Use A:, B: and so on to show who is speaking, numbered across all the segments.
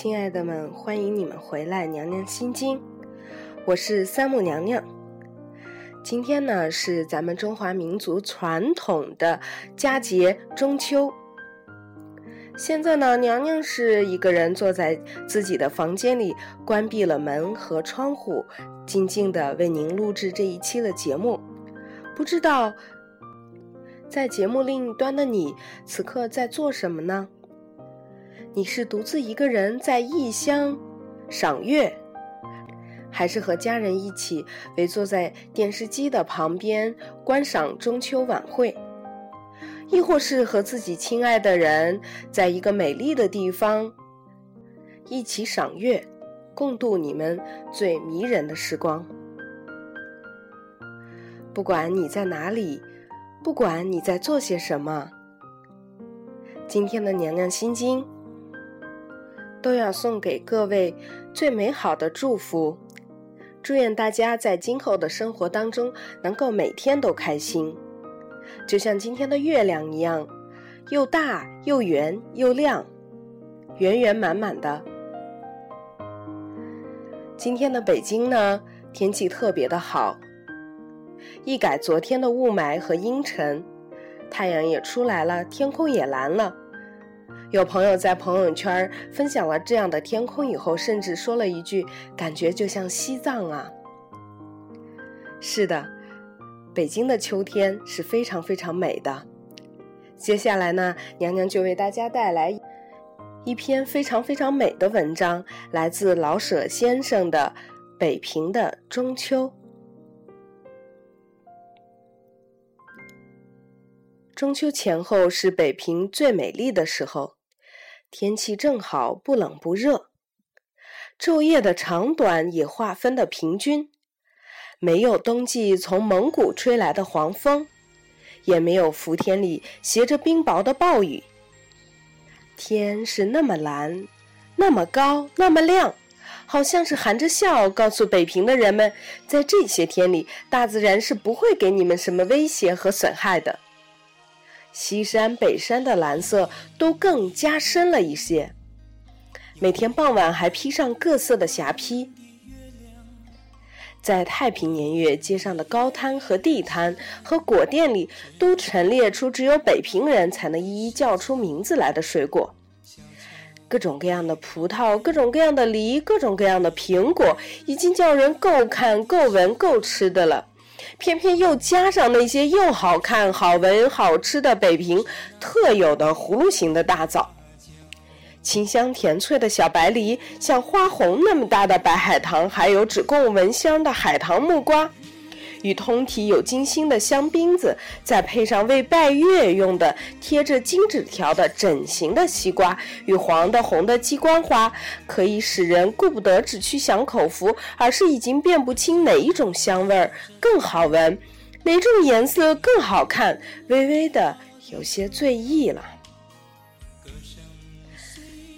A: 亲爱的们，欢迎你们回来，娘娘心经，我是三木娘娘。今天呢是咱们中华民族传统的佳节中秋。现在呢，娘娘是一个人坐在自己的房间里，关闭了门和窗户，静静的为您录制这一期的节目。不知道在节目另一端的你，此刻在做什么呢？你是独自一个人在异乡赏月？还是和家人一起围坐在电视机的旁边观赏中秋晚会，亦或是和自己亲爱的人在一个美丽的地方一起赏月，共度你们最迷人的时光。不管你在哪里，不管你在做些什么，今天的娘娘心经都要送给各位最美好的祝福。祝愿大家在今后的生活当中能够每天都开心，就像今天的月亮一样，又大又圆又亮，圆圆满满的。今天的北京呢，天气特别的好，一改昨天的雾霾和阴沉，太阳也出来了，天空也蓝了。有朋友在朋友圈分享了这样的天空以后，甚至说了一句：“感觉就像西藏啊。”是的，北京的秋天是非常非常美的。接下来呢，娘娘就为大家带来一篇非常非常美的文章，来自老舍先生的《北平的中秋》。中秋前后是北平最美丽的时候。天气正好，不冷不热，昼夜的长短也划分的平均，没有冬季从蒙古吹来的黄风，也没有伏天里携着冰雹的暴雨。天是那么蓝，那么高，那么亮，好像是含着笑告诉北平的人们，在这些天里，大自然是不会给你们什么威胁和损害的。西山、北山的蓝色都更加深了一些。每天傍晚还披上各色的霞披。在太平年月，街上的高摊和地摊和果店里，都陈列出只有北平人才能一一叫出名字来的水果。各种各样的葡萄，各种各样的梨，各种各样的苹果，已经叫人够看、够闻、够吃的了。偏偏又加上那些又好看、好闻、好吃的北平特有的葫芦形的大枣，清香甜脆的小白梨，像花红那么大的白海棠，还有只供闻香的海棠木瓜。与通体有金星的香槟子，再配上为拜月用的贴着金纸条的整形的西瓜，与黄的红的鸡冠花，可以使人顾不得只去享口福，而是已经辨不清哪一种香味儿更好闻，哪种颜色更好看，微微的有些醉意了。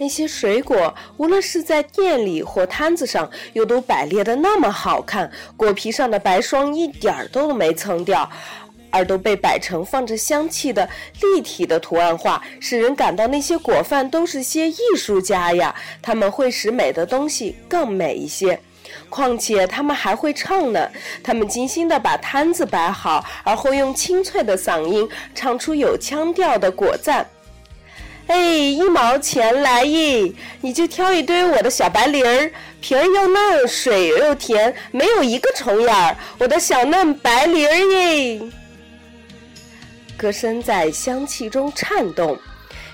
A: 那些水果，无论是在店里或摊子上，又都摆列的那么好看，果皮上的白霜一点儿都没蹭掉，而都被摆成放着香气的立体的图案画，使人感到那些果贩都是些艺术家呀！他们会使美的东西更美一些，况且他们还会唱呢。他们精心地把摊子摆好，而后用清脆的嗓音唱出有腔调的果赞。哎，一毛钱来一，你就挑一堆我的小白梨儿，皮儿又嫩，水又甜，没有一个虫眼儿。我的小嫩白梨儿耶！歌声在香气中颤动，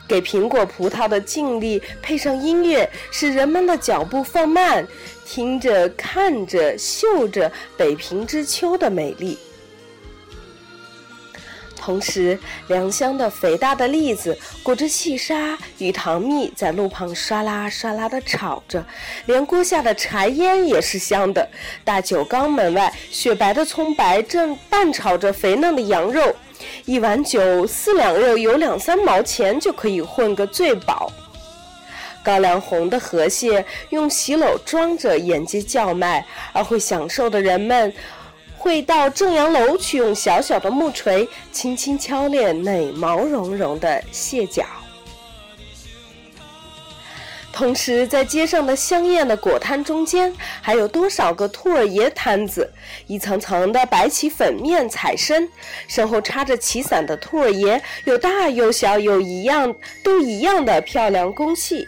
A: 给苹果、葡萄的静力配上音乐，使人们的脚步放慢，听着、看着、嗅着北平之秋的美丽。同时，良乡的肥大的栗子裹着细沙与糖蜜，在路旁唰啦唰啦地炒着，连锅下的柴烟也是香的。大酒缸门外，雪白的葱白正拌炒着肥嫩的羊肉，一碗酒四两肉，有两三毛钱就可以混个醉饱。高粱红的河蟹用席篓装着沿街叫卖，而会享受的人们。会到正阳楼去，用小小的木锤轻轻敲炼那毛茸茸的蟹脚。同时，在街上的香艳的果摊中间，还有多少个兔儿爷摊子，一层层的摆起粉面彩身，身后插着旗伞的兔儿爷，有大有小，有一样都一样的漂亮工细。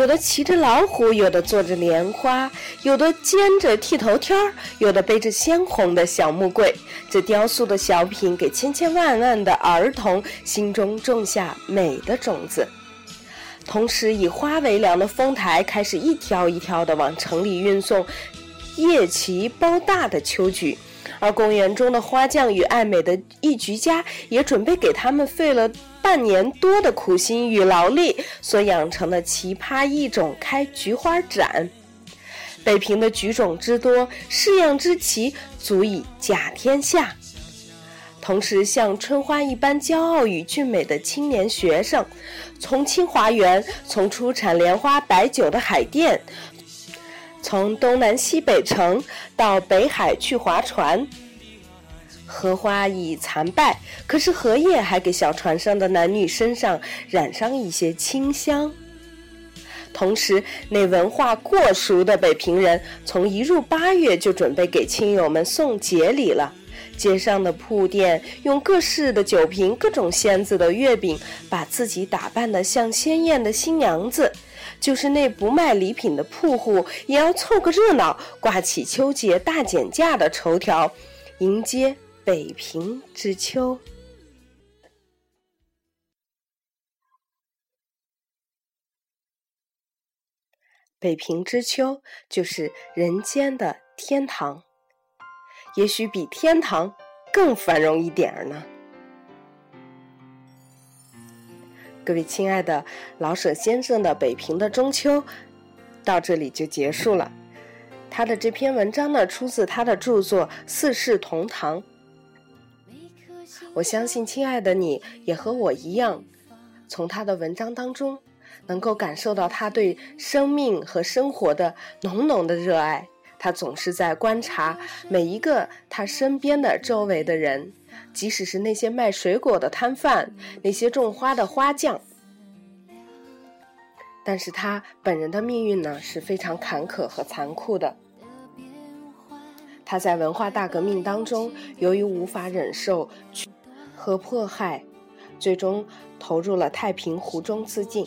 A: 有的骑着老虎，有的坐着莲花，有的肩着剃头挑儿，有的背着鲜红的小木柜。这雕塑的小品，给千千万万的儿童心中种下美的种子。同时，以花为粮的丰台开始一条一条地往城里运送叶旗包大的秋菊，而公园中的花匠与爱美的艺菊家也准备给他们费了半年多的苦心与劳力所养成的奇葩异种开菊花展。北平的菊种之多，式样之奇，足以甲天下。同时，像春花一般骄傲与俊美的青年学生，从清华园，从出产莲花白酒的海淀，从东南西北城到北海去划船。荷花已残败，可是荷叶还给小船上的男女身上染上一些清香。同时，那文化过熟的北平人，从一入八月就准备给亲友们送节礼了。街上的铺店用各式的酒瓶、各种馅子的月饼，把自己打扮得像鲜艳的新娘子。就是那不卖礼品的铺户，也要凑个热闹，挂起秋节大减价的绸条，迎接北平之秋。北平之秋，就是人间的天堂。也许比天堂更繁荣一点儿呢。各位亲爱的老舍先生的《北平的中秋》到这里就结束了。他的这篇文章呢，出自他的著作《四世同堂》。我相信，亲爱的你也和我一样，从他的文章当中能够感受到他对生命和生活的浓浓的热爱。他总是在观察每一个他身边的周围的人，即使是那些卖水果的摊贩，那些种花的花匠。但是他本人的命运呢是非常坎坷和残酷的。他在文化大革命当中，由于无法忍受和迫害，最终投入了太平湖中自尽。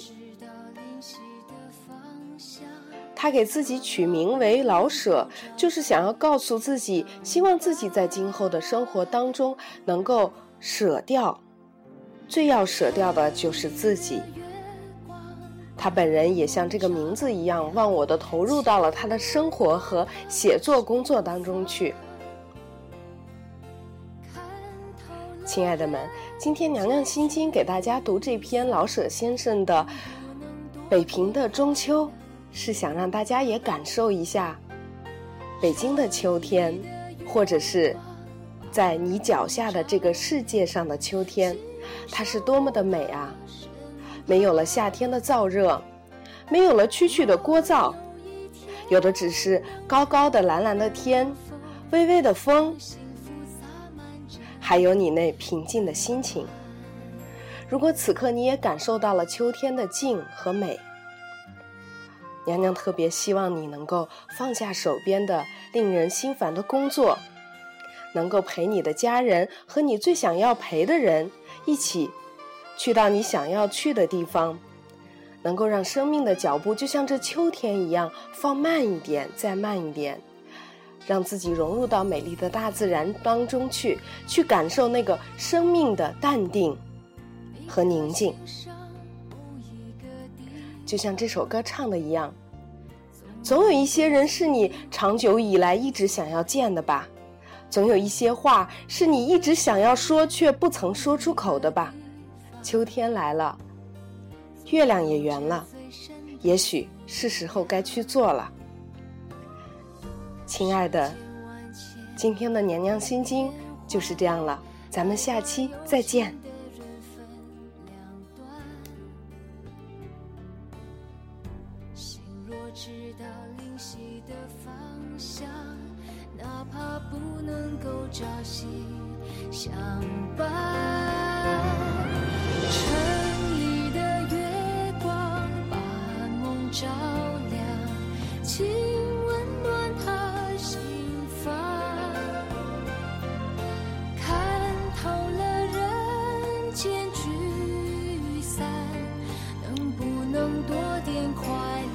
A: 他给自己取名为老舍，就是想要告诉自己，希望自己在今后的生活当中能够舍掉，最要舍掉的就是自己。他本人也像这个名字一样，忘我的投入到了他的生活和写作工作当中去。亲爱的们，今天娘娘心经给大家读这篇老舍先生的《北平的中秋》。是想让大家也感受一下北京的秋天，或者是在你脚下的这个世界上的秋天，它是多么的美啊！没有了夏天的燥热，没有了蛐蛐的聒噪，有的只是高高的蓝蓝的天，微微的风，还有你那平静的心情。如果此刻你也感受到了秋天的静和美。娘娘特别希望你能够放下手边的令人心烦的工作，能够陪你的家人和你最想要陪的人一起去到你想要去的地方，能够让生命的脚步就像这秋天一样放慢一点，再慢一点，让自己融入到美丽的大自然当中去，去感受那个生命的淡定和宁静。就像这首歌唱的一样，总有一些人是你长久以来一直想要见的吧，总有一些话是你一直想要说却不曾说出口的吧。秋天来了，月亮也圆了，也许是时候该去做了。亲爱的，今天的娘娘心经就是这样了，咱们下期再见。相伴，城里的月光把
B: 间聚散，能不能多点快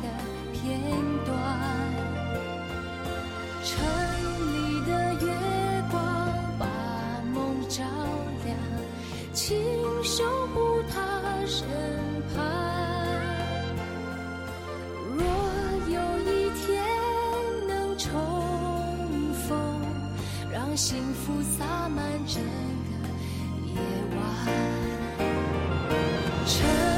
B: 乐片段？城里的月光把梦照亮，请守护他身旁。若有一天能重逢，让幸福洒满整。沉